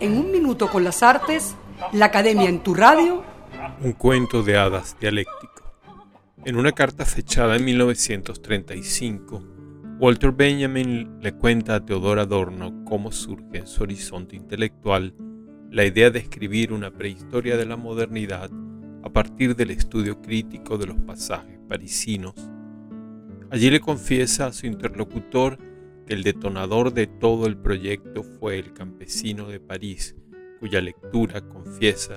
En un minuto con las artes, la Academia en tu radio. Un cuento de hadas dialéctico. En una carta fechada en 1935, Walter Benjamin le cuenta a Teodor Adorno cómo surge en su horizonte intelectual la idea de escribir una prehistoria de la modernidad a partir del estudio crítico de los pasajes parisinos. Allí le confiesa a su interlocutor el detonador de todo el proyecto fue El campesino de París, cuya lectura, confiesa,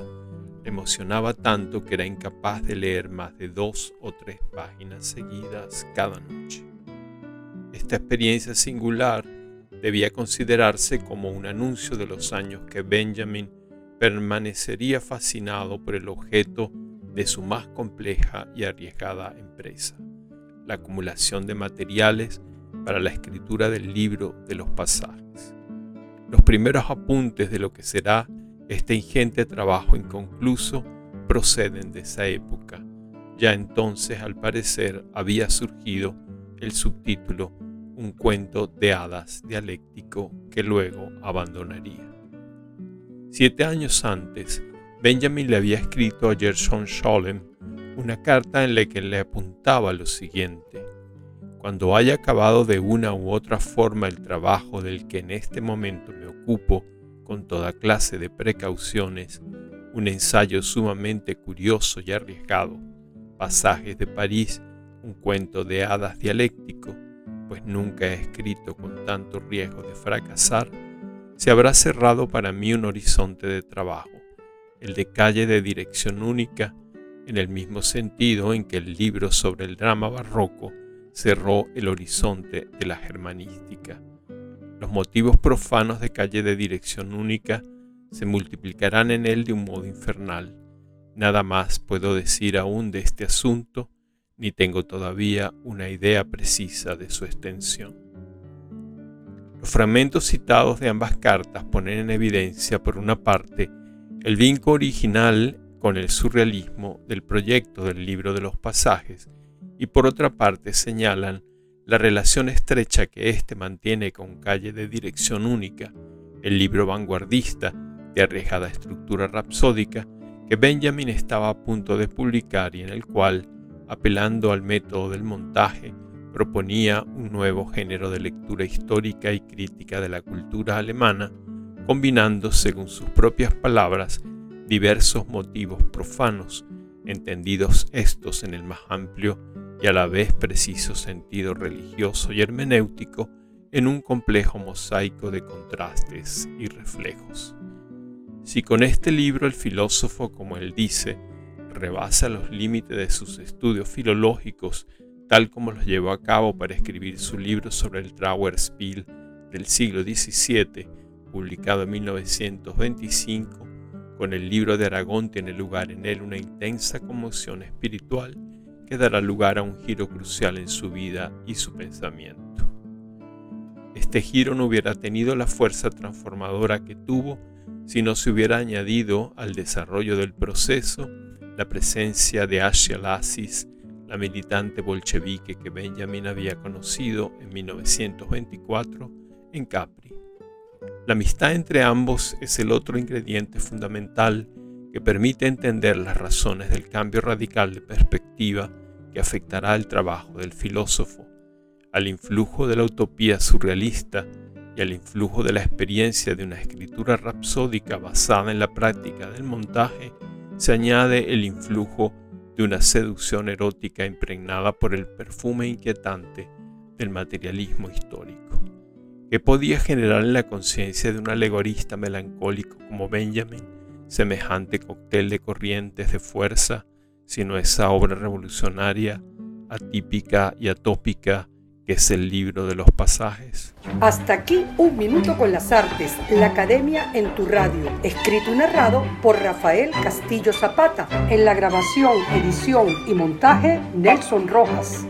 emocionaba tanto que era incapaz de leer más de dos o tres páginas seguidas cada noche. Esta experiencia singular debía considerarse como un anuncio de los años que Benjamin permanecería fascinado por el objeto de su más compleja y arriesgada empresa, la acumulación de materiales para la escritura del libro de los pasajes. Los primeros apuntes de lo que será este ingente trabajo inconcluso proceden de esa época. Ya entonces, al parecer, había surgido el subtítulo Un cuento de hadas dialéctico que luego abandonaría. Siete años antes, Benjamin le había escrito a Gershon Scholem una carta en la que le apuntaba lo siguiente. Cuando haya acabado de una u otra forma el trabajo del que en este momento me ocupo con toda clase de precauciones, un ensayo sumamente curioso y arriesgado, pasajes de París, un cuento de hadas dialéctico, pues nunca he escrito con tanto riesgo de fracasar, se habrá cerrado para mí un horizonte de trabajo, el de calle de dirección única, en el mismo sentido en que el libro sobre el drama barroco cerró el horizonte de la germanística. Los motivos profanos de calle de dirección única se multiplicarán en él de un modo infernal. Nada más puedo decir aún de este asunto, ni tengo todavía una idea precisa de su extensión. Los fragmentos citados de ambas cartas ponen en evidencia, por una parte, el vínculo original con el surrealismo del proyecto del libro de los pasajes y por otra parte señalan la relación estrecha que éste mantiene con Calle de Dirección Única, el libro vanguardista de arriesgada estructura rapsódica que Benjamin estaba a punto de publicar y en el cual, apelando al método del montaje, proponía un nuevo género de lectura histórica y crítica de la cultura alemana, combinando, según sus propias palabras, diversos motivos profanos, entendidos estos en el más amplio y a la vez preciso sentido religioso y hermenéutico en un complejo mosaico de contrastes y reflejos. Si con este libro el filósofo, como él dice, rebasa los límites de sus estudios filológicos, tal como los llevó a cabo para escribir su libro sobre el Trauerspiel del siglo XVII, publicado en 1925, con el libro de Aragón tiene lugar en él una intensa conmoción espiritual que dará lugar a un giro crucial en su vida y su pensamiento. Este giro no hubiera tenido la fuerza transformadora que tuvo si no se hubiera añadido al desarrollo del proceso la presencia de Asha Lassis, la militante bolchevique que Benjamin había conocido en 1924 en Capri. La amistad entre ambos es el otro ingrediente fundamental que permite entender las razones del cambio radical de perspectiva que afectará el trabajo del filósofo, al influjo de la utopía surrealista y al influjo de la experiencia de una escritura rapsódica basada en la práctica del montaje, se añade el influjo de una seducción erótica impregnada por el perfume inquietante del materialismo histórico, que podía generar en la conciencia de un alegorista melancólico como Benjamin semejante cóctel de corrientes de fuerza sino esa obra revolucionaria, atípica y atópica que es el libro de los pasajes. Hasta aquí un minuto con las artes, la academia en tu radio, escrito y narrado por Rafael Castillo Zapata, en la grabación, edición y montaje Nelson Rojas.